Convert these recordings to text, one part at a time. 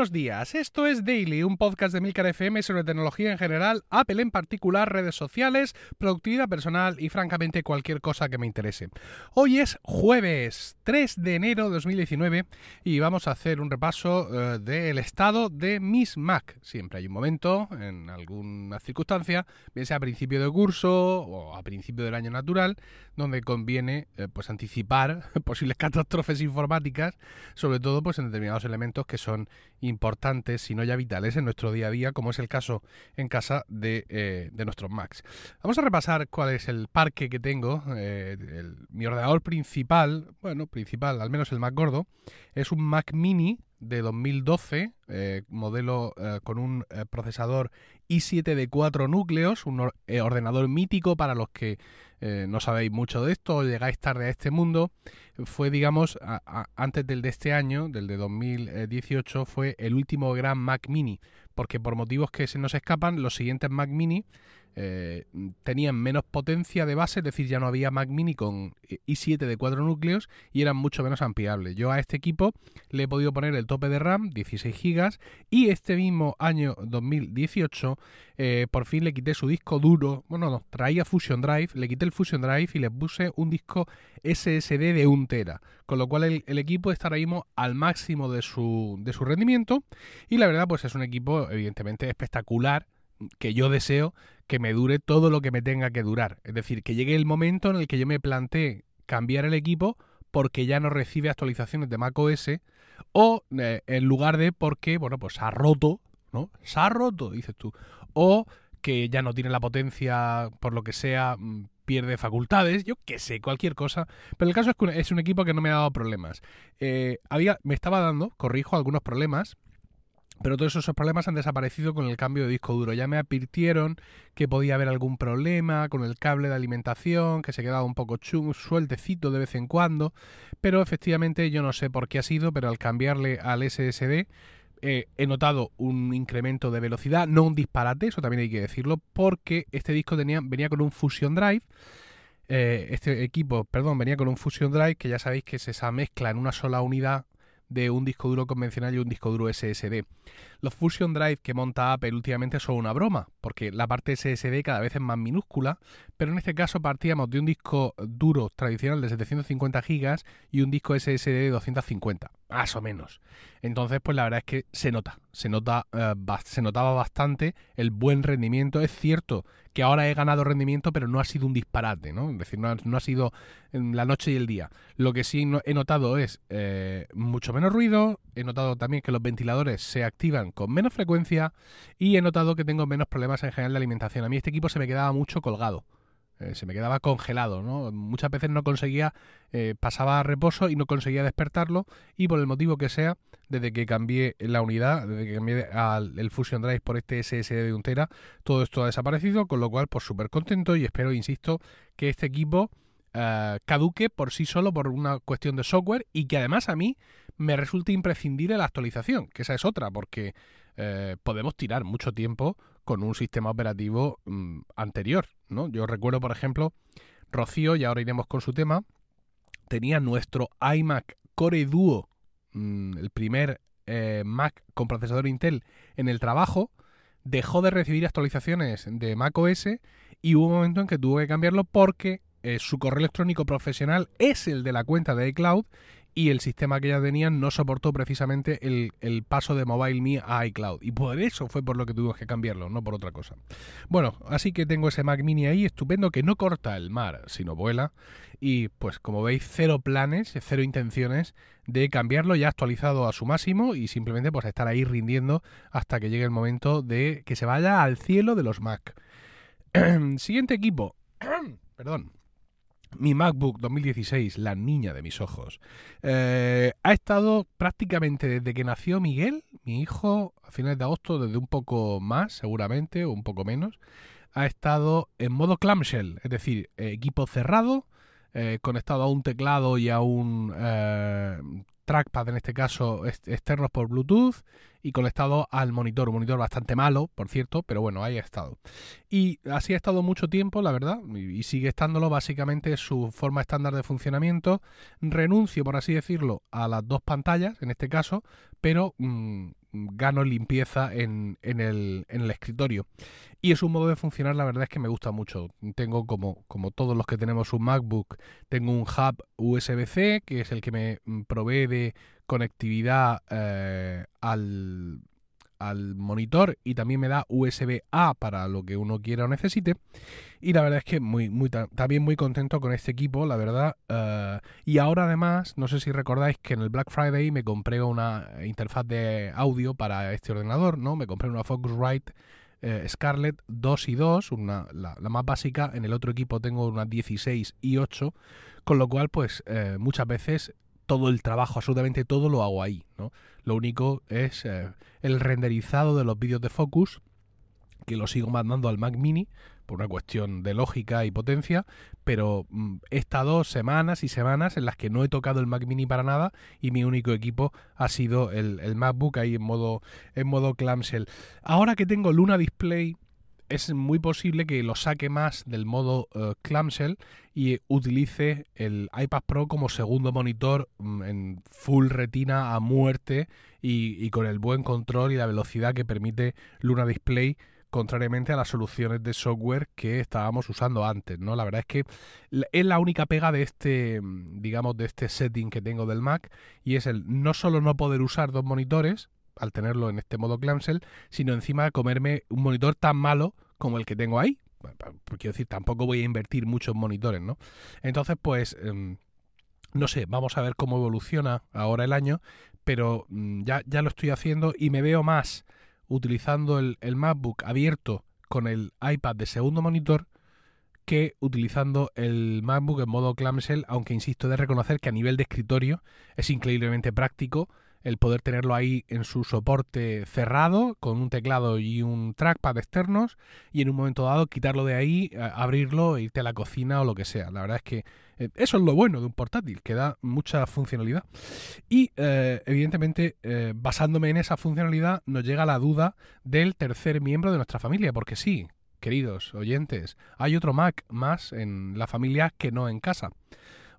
Buenos días, esto es Daily, un podcast de Milcar FM sobre tecnología en general, Apple en particular, redes sociales, productividad personal y francamente cualquier cosa que me interese. Hoy es jueves 3 de enero de 2019 y vamos a hacer un repaso eh, del estado de mis Mac. Siempre hay un momento, en alguna circunstancia, bien sea a principio de curso o a principio del año natural, donde conviene eh, pues anticipar posibles catástrofes informáticas, sobre todo pues en determinados elementos que son importantes, si no ya vitales, en nuestro día a día, como es el caso en casa de, eh, nuestros Macs. Vamos a repasar cuál es el parque que tengo. Eh, mi ordenador principal, bueno, principal, al menos el más gordo, es un Mac Mini de 2012, eh, modelo con un procesador i7 de 4 núcleos, un ordenador mítico para los que no sabéis mucho de esto o llegáis tarde a este mundo fue, digamos, antes del de este año, del de 2018, fue el último gran Mac Mini, porque por motivos que se nos escapan, los siguientes Mac Mini eh, tenían menos potencia de base, es decir, ya no había Mac Mini con i7 de 4 núcleos y eran mucho menos ampliables. Yo a este equipo le he podido poner el tope de RAM, 16 GB, y este mismo año 2018 eh, por fin le quité su disco duro, bueno, no, traía Fusion Drive, le quité el Fusion Drive y le puse un disco SSD de 1 tera, con lo cual el, equipo ahora mismo al máximo de su, de su rendimiento y la verdad pues es un equipo evidentemente espectacular que yo deseo que me dure todo lo que me tenga que durar. Es decir, que llegue el momento en el que yo me plantee cambiar el equipo porque ya no recibe actualizaciones de macOS o eh, en lugar de porque, bueno, pues se ha roto, ¿no? Se ha roto, dices tú. O que ya no tiene la potencia, por lo que sea, mm, pierde facultades, yo qué sé, cualquier cosa. Pero el caso es que es un equipo que no me ha dado problemas. Eh, había, me estaba dando, corrijo, algunos problemas pero todos esos problemas han desaparecido con el cambio de disco duro. Ya me advirtieron que podía haber algún problema con el cable de alimentación, que se quedaba un poco chung, sueltecito de vez en cuando. Pero efectivamente yo no sé por qué ha sido, pero al cambiarle al SSD eh, he notado un incremento de velocidad, no un disparate, eso también hay que decirlo, porque este disco tenía, venía con un Fusion Drive. Eh, este equipo, perdón, venía con un Fusion Drive que ya sabéis que es esa mezcla en una sola unidad de un disco duro convencional y un disco duro SSD. Los Fusion Drive que monta Apple últimamente son una broma, porque la parte SSD cada vez es más minúscula, pero en este caso partíamos de un disco duro tradicional de 750 GB y un disco SSD de 250, más o menos. Entonces, pues la verdad es que se nota, se nota, eh, se notaba bastante el buen rendimiento. Es cierto que ahora he ganado rendimiento, pero no ha sido un disparate, ¿no? Es decir, no ha, sido en la noche y el día. Lo que sí he notado es eh, mucho menos ruido, he notado también que los ventiladores se activan con menos frecuencia y he notado que tengo menos problemas en general de alimentación. A mí este equipo se me quedaba mucho colgado. Eh, se me quedaba congelado, ¿no? Muchas veces no conseguía, eh, pasaba a reposo y no conseguía despertarlo y por el motivo que sea, desde que cambié la unidad, desde que cambié al, el Fusion Drive por este SSD de un tera, todo esto ha desaparecido, con lo cual pues súper contento y espero, insisto, que este equipo eh, caduque por sí solo por una cuestión de software y que además a mí me resulte imprescindible la actualización, que esa es otra, porque podemos tirar mucho tiempo con un sistema operativo mm, anterior, ¿no? Yo recuerdo, por ejemplo, Rocío, y ahora iremos con su tema, tenía nuestro iMac Core Duo, mm, el primer eh, Mac con procesador Intel en el trabajo, dejó de recibir actualizaciones de Mac OS y hubo un momento en que tuvo que cambiarlo porque eh, su correo electrónico profesional es el de la cuenta de iCloud y el sistema que ya tenían no soportó precisamente el, paso de MobileMe a iCloud. Y por eso fue por lo que tuvimos que cambiarlo, no por otra cosa. Bueno, así que tengo ese Mac Mini ahí, estupendo, que no corta el mar, sino vuela. Y pues como veis, cero planes, cero intenciones de cambiarlo ya actualizado a su máximo y simplemente pues estar ahí rindiendo hasta que llegue el momento de que se vaya al cielo de los Mac. Siguiente equipo. Perdón mi MacBook 2016, la niña de mis ojos, eh, ha estado prácticamente desde que nació Miguel, mi hijo, a finales de agosto, desde un poco más seguramente, o un poco menos, ha estado en modo clamshell, es decir, equipo cerrado, eh, conectado a un teclado y a un trackpad, en este caso externos por Bluetooth, y conectado al monitor. Un monitor bastante malo, por cierto, pero bueno, ahí ha estado. Y así ha estado mucho tiempo, la verdad, y sigue estándolo. Básicamente su forma estándar de funcionamiento. Renuncio, por así decirlo, a las dos pantallas, en este caso, pero mm, gano limpieza en, el, en, el, escritorio. Y es un modo de funcionar, la verdad es que me gusta mucho. Tengo como, como todos los que tenemos un MacBook, tengo un hub USB-C, que es el que me mm, provee de conectividad eh, al, al monitor y también me da USB-A para lo que uno quiera o necesite. Y la verdad es que muy, muy, también muy contento con este equipo, la verdad. Eh, y ahora además, no sé si recordáis que en el Black Friday me compré una interfaz de audio para este ordenador, ¿no? Me compré una Focusrite eh, Scarlett 2 y 2, una, la, más básica. En el otro equipo tengo una 16 y 8, con lo cual, pues muchas veces todo el trabajo, absolutamente todo lo hago ahí, ¿no? Lo único es eh, el renderizado de los vídeos de Focus, que lo sigo mandando al Mac Mini por una cuestión de lógica y potencia, pero mm, he estado semanas y semanas en las que no he tocado el Mac Mini para nada y mi único equipo ha sido el, MacBook ahí en modo, en modo clamshell. Ahora que tengo Luna Display es muy posible que lo saque más del modo uh, clamshell y utilice el iPad Pro como segundo monitor mm, en full retina a muerte y, con el buen control y la velocidad que permite Luna Display contrariamente a las soluciones de software que estábamos usando antes, ¿no? La verdad es que es la única pega de este, digamos, de este setting que tengo del Mac y es el no solo no poder usar dos monitores, al tenerlo en este modo clamshell, sino encima comerme un monitor tan malo como el que tengo ahí. Quiero decir, tampoco voy a invertir mucho en monitores, ¿no? Entonces, pues, em, no sé, vamos a ver cómo evoluciona ahora el año, pero mm, ya, ya lo estoy haciendo y me veo más utilizando el, el MacBook abierto con el iPad de segundo monitor que utilizando el MacBook en modo clamshell, aunque insisto de reconocer que a nivel de escritorio es increíblemente práctico el poder tenerlo ahí en su soporte cerrado, con un teclado y un trackpad externos, y en un momento dado quitarlo de ahí, abrirlo, e irte a la cocina o lo que sea. La verdad es que eh, eso es lo bueno de un portátil, que da mucha funcionalidad. Y eh, evidentemente, eh, basándome en esa funcionalidad, nos llega la duda del tercer miembro de nuestra familia, porque sí, queridos oyentes, hay otro Mac más en la familia que no en casa.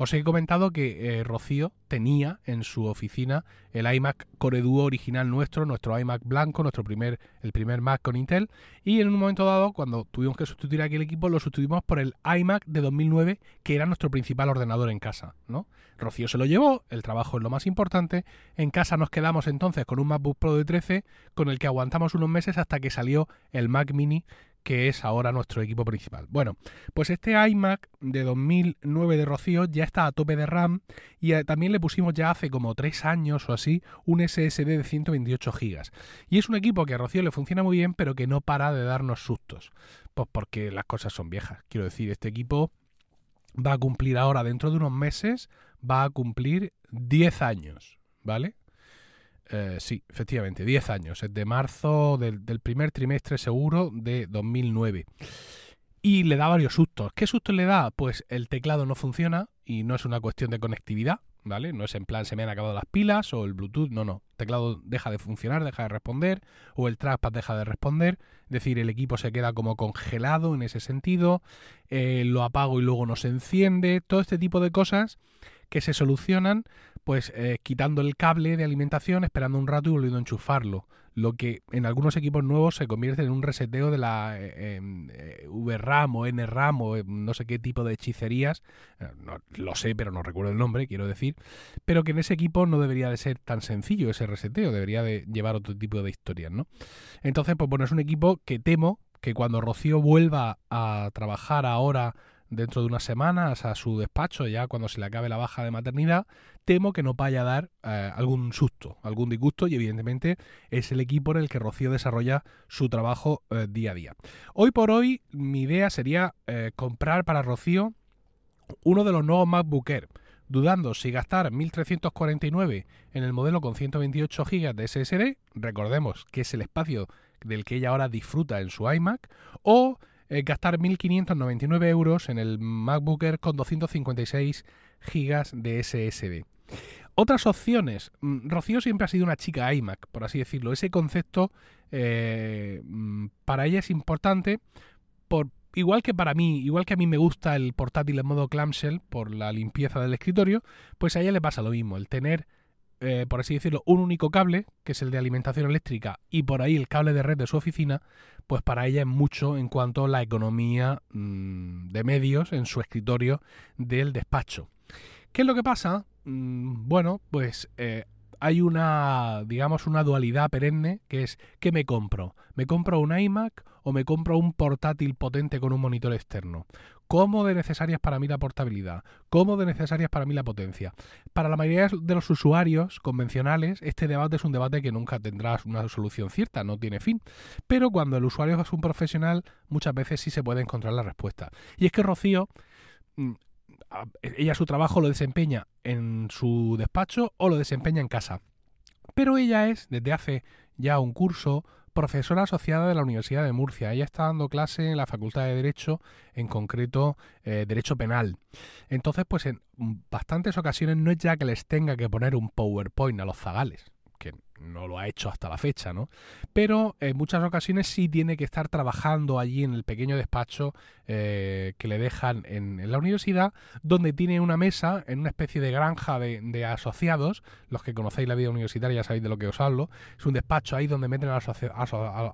Os he comentado que eh, Rocío tenía en su oficina el iMac Core Duo original nuestro, nuestro iMac blanco, nuestro primer, el primer Mac con Intel, y en un momento dado, cuando tuvimos que sustituir aquel equipo, lo sustituimos por el iMac de 2009, que era nuestro principal ordenador en casa, ¿no? Rocío se lo llevó, el trabajo es lo más importante, en casa nos quedamos entonces con un MacBook Pro de 13, con el que aguantamos unos meses hasta que salió el Mac Mini que es ahora nuestro equipo principal. Bueno, pues este iMac de 2009 de Rocío ya está a tope de RAM y eh, también le pusimos ya hace como 3 años o así un SSD de 128 GB. Y es un equipo que a Rocío le funciona muy bien, pero que no para de darnos sustos. Pues porque las cosas son viejas. Quiero decir, este equipo va a cumplir ahora, dentro de unos meses, va a cumplir 10 años, ¿vale? Eh, sí, efectivamente, 10 años. Es de marzo del, primer trimestre seguro de 2009. Y le da varios sustos. ¿Qué sustos le da? Pues el teclado no funciona y no es una cuestión de conectividad, ¿vale? No es en plan se me han acabado las pilas o el Bluetooth, no, no. El teclado deja de funcionar, deja de responder o el trackpad deja de responder. Es decir, el equipo se queda como congelado en ese sentido. Eh, lo apago y luego no se enciende. Todo este tipo de cosas que se solucionan pues eh, quitando el cable de alimentación, esperando un rato y volviendo a enchufarlo. Lo que en algunos equipos nuevos se convierte en un reseteo de la eh, eh, VRAM o NRAM o no sé qué tipo de hechicerías. No, lo sé, pero no recuerdo el nombre, quiero decir. Pero que en ese equipo no debería de ser tan sencillo ese reseteo, debería de llevar otro tipo de historias, ¿no? Entonces, pues bueno, es un equipo que temo que cuando Rocío vuelva a trabajar ahora dentro de unas semanas a su despacho, ya cuando se le acabe la baja de maternidad, temo que no vaya a dar eh, algún susto, algún disgusto y evidentemente es el equipo en el que Rocío desarrolla su trabajo eh, día a día. Hoy por hoy mi idea sería eh, comprar para Rocío uno de los nuevos MacBook Air dudando si gastar 1349 en el modelo con 128 GB de SSD, recordemos que es el espacio del que ella ahora disfruta en su iMac, o eh, gastar 1.599 euros en el MacBook Air con 256 gigas de SSD. Otras opciones. Mm, Rocío siempre ha sido una chica iMac, por así decirlo. Ese concepto eh, mm, para ella es importante por, igual que para mí, igual que a mí me gusta el portátil en modo clamshell por la limpieza del escritorio, pues a ella le pasa lo mismo, el tener, eh, por así decirlo, un único cable, que es el de alimentación eléctrica, y por ahí el cable de red de su oficina, pues para ella es mucho en cuanto a la economía mm, de medios en su escritorio del despacho. ¿Qué es lo que pasa? Mm, bueno, pues eh, hay una, digamos, una dualidad perenne que es ¿qué me compro? ¿Me compro un iMac o me compro un portátil potente con un monitor externo? ¿Cómo de necesarias para mí la portabilidad? ¿Cómo de necesarias para mí la potencia? Para la mayoría de los usuarios convencionales, este debate es un debate que nunca tendrá una solución cierta, no tiene fin. Pero cuando el usuario es un profesional, muchas veces sí se puede encontrar la respuesta. Y es que Rocío mm, ella su trabajo lo desempeña en su despacho o lo desempeña en casa. Pero ella es, desde hace ya un curso, profesora asociada de la Universidad de Murcia. Ella está dando clase en la Facultad de Derecho, en concreto eh, Derecho Penal. Entonces, pues en bastantes ocasiones no es ya que les tenga que poner un PowerPoint a los zagales, no lo ha hecho hasta la fecha, ¿no? Pero en muchas ocasiones sí tiene que estar trabajando allí en el pequeño despacho eh, que le dejan en, la universidad, donde tiene una mesa en una especie de granja de, asociados. Los que conocéis la vida universitaria ya sabéis de lo que os hablo. Es un despacho ahí donde meten a los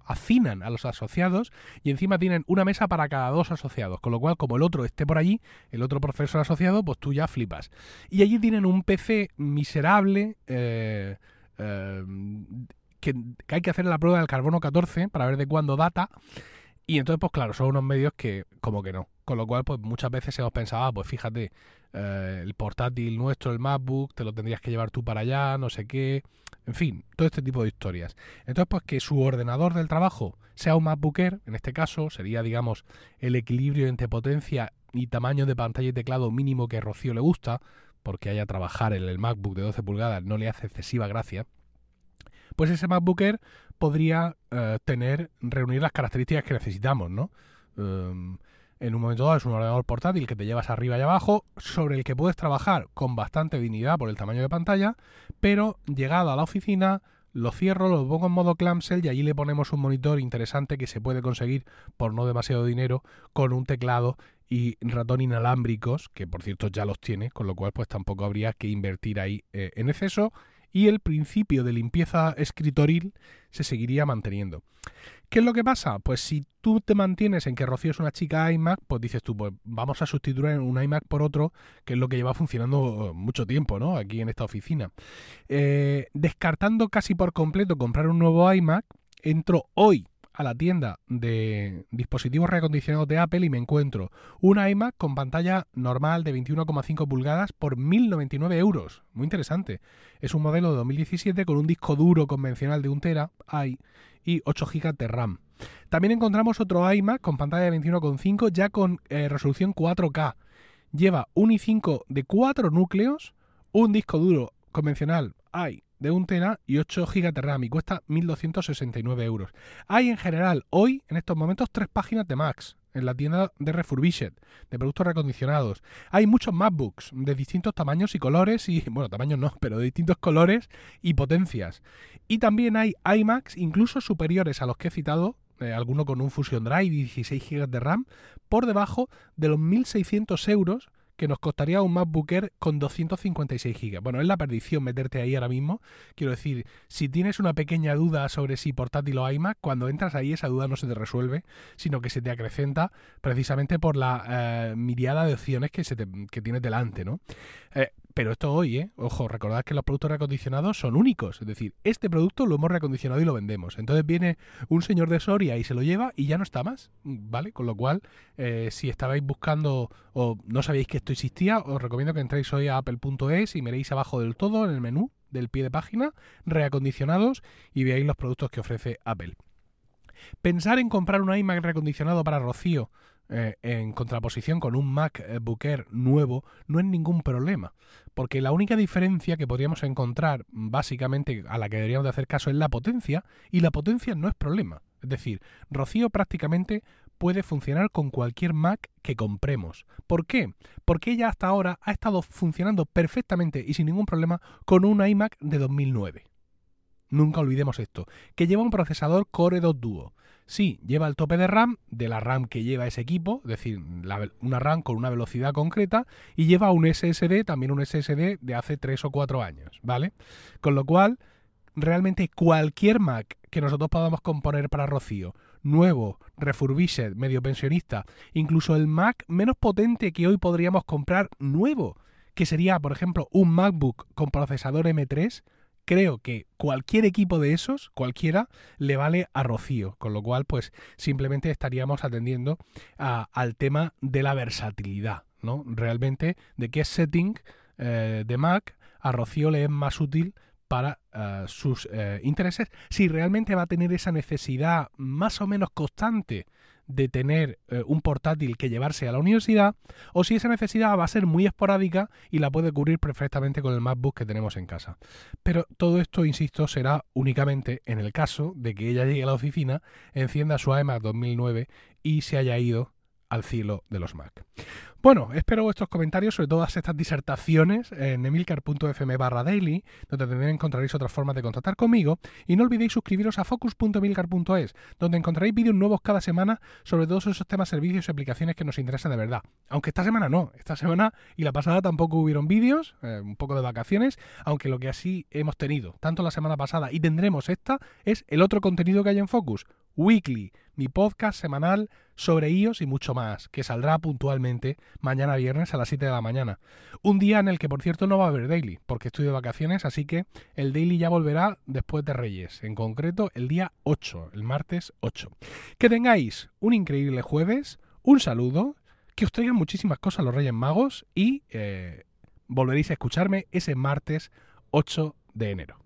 hacinan a los asociados y encima tienen una mesa para cada dos asociados. Con lo cual, como el otro esté por allí, el otro profesor asociado, pues tú ya flipas. Y allí tienen un PC miserable. Eh, Em, que, hay que hacer la prueba del carbono 14 para ver de cuándo data. Y entonces, pues claro, son unos medios que como que no. Con lo cual, pues muchas veces hemos pensado, ah, pues fíjate, eh, el portátil nuestro, el MacBook, te lo tendrías que llevar tú para allá, no sé qué. En fin, todo este tipo de historias. Entonces, pues que su ordenador del trabajo sea un MacBook Air, en este caso, sería, digamos, el equilibrio entre potencia y tamaño de pantalla y teclado mínimo que Rocío le gusta, porque haya trabajar en el MacBook de 12 pulgadas no le hace excesiva gracia, pues ese MacBook podría eh, tener, reunir las características que necesitamos, ¿no? Em, en un momento dado es un ordenador portátil que te llevas arriba y abajo, sobre el que puedes trabajar con bastante dignidad por el tamaño de pantalla, pero llegado a la oficina lo cierro, lo pongo en modo clamshell y allí le ponemos un monitor interesante que se puede conseguir por no demasiado dinero con un teclado y ratón inalámbricos, que por cierto ya los tiene, con lo cual pues tampoco habría que invertir ahí eh, en exceso y el principio de limpieza escritoril se seguiría manteniendo. ¿Qué es lo que pasa? Pues si tú te mantienes en que Rocío es una chica iMac, pues dices tú, pues vamos a sustituir un iMac por otro, que es lo que lleva funcionando mucho tiempo, ¿no? Aquí en esta oficina. Eh, descartando casi por completo comprar un nuevo iMac, entro hoy a la tienda de dispositivos reacondicionados de Apple y me encuentro un iMac con pantalla normal de 21,5 pulgadas por 1.099 euros. Muy interesante. Es un modelo de 2017 con un disco duro convencional de 1 tera y 8 GB de RAM. También encontramos otro iMac con pantalla de 21,5 ya con eh, resolución 4K. Lleva un i5 de 4 núcleos, un disco duro convencional i de 1 tera y 8 GB de RAM y cuesta 1.269 euros. Hay en general hoy, en estos momentos, tres páginas de Max en la tienda de Refurbished, de productos recondicionados. Hay muchos MacBooks de distintos tamaños y colores, y bueno, tamaños no, pero de distintos colores y potencias. Y también hay iMacs incluso superiores a los que he citado, eh, alguno con un Fusion Drive y 16 GB de RAM, por debajo de los 1.600 euros que nos costaría un MacBook Air con 256 GB. Bueno, es la perdición meterte ahí ahora mismo. Quiero decir, si tienes una pequeña duda sobre si portátil o iMac, cuando entras ahí esa duda no se te resuelve, sino que se te acrecenta precisamente por la eh, miriada de opciones que, se te, que tienes delante, ¿no? Eh, pero esto hoy, ¿eh? Ojo, recordad que los productos reacondicionados son únicos. Es decir, este producto lo hemos reacondicionado y lo vendemos. Entonces viene un señor de Soria y se lo lleva y ya no está más. ¿Vale? Con lo cual, eh, si estabais buscando o no sabíais que esto existía, os recomiendo que entréis hoy a apple.es y miréis abajo del todo en el menú del pie de página, reacondicionados y veáis los productos que ofrece Apple. Pensar en comprar un iMac reacondicionado para Rocío eh, en contraposición con un MacBook Air nuevo no es ningún problema, porque la única diferencia que podríamos encontrar, básicamente a la que deberíamos de hacer caso, es la potencia, y la potencia no es problema. Es decir, Rocío prácticamente puede funcionar con cualquier Mac que compremos. ¿Por qué? Porque ella hasta ahora ha estado funcionando perfectamente y sin ningún problema con un iMac de 2009. Nunca olvidemos esto, que lleva un procesador Core 2 Duo. Sí, lleva el tope de RAM de la RAM que lleva ese equipo, es decir, una RAM con una velocidad concreta, y lleva un SSD, también un SSD de hace 3 o 4 años, ¿vale? Con lo cual, realmente cualquier Mac que nosotros podamos componer para Rocío, nuevo, refurbished, medio pensionista, incluso el Mac menos potente que hoy podríamos comprar nuevo, que sería, por ejemplo, un MacBook con procesador M3, creo que cualquier equipo de esos, cualquiera, le vale a Rocío, con lo cual pues simplemente estaríamos atendiendo al tema de la versatilidad, ¿no? Realmente de qué setting eh, de Mac a Rocío le es más útil para eh, sus eh, intereses, si realmente va a tener esa necesidad más o menos constante de tener eh, un portátil que llevarse a la universidad o si esa necesidad va a ser muy esporádica y la puede cubrir perfectamente con el MacBook que tenemos en casa. Pero todo esto, insisto, será únicamente en el caso de que ella llegue a la oficina, encienda su iMac 2009 y se haya ido al cielo de los Mac. Bueno, espero vuestros comentarios sobre todas estas disertaciones en emilcar.fm barra daily, donde también encontraréis otras formas de contactar conmigo. Y no olvidéis suscribiros a focus.emilcar.es, donde encontraréis vídeos nuevos cada semana sobre todos esos temas, servicios y aplicaciones que nos interesan de verdad. Aunque esta semana no, esta semana y la pasada tampoco hubieron vídeos, eh, un poco de vacaciones, aunque lo que así hemos tenido, tanto la semana pasada y tendremos esta, es el otro contenido que hay en Focus, Weekly, mi podcast semanal sobre iOS y mucho más, que saldrá puntualmente mañana viernes a las 7 de la mañana. Un día en el que, por cierto, no va a haber daily, porque estoy de vacaciones, así que el daily ya volverá después de Reyes, en concreto el día 8, el martes 8. Que tengáis un increíble jueves, un saludo, que os traigan muchísimas cosas los Reyes Magos y eh, volveréis a escucharme ese martes 8 de enero.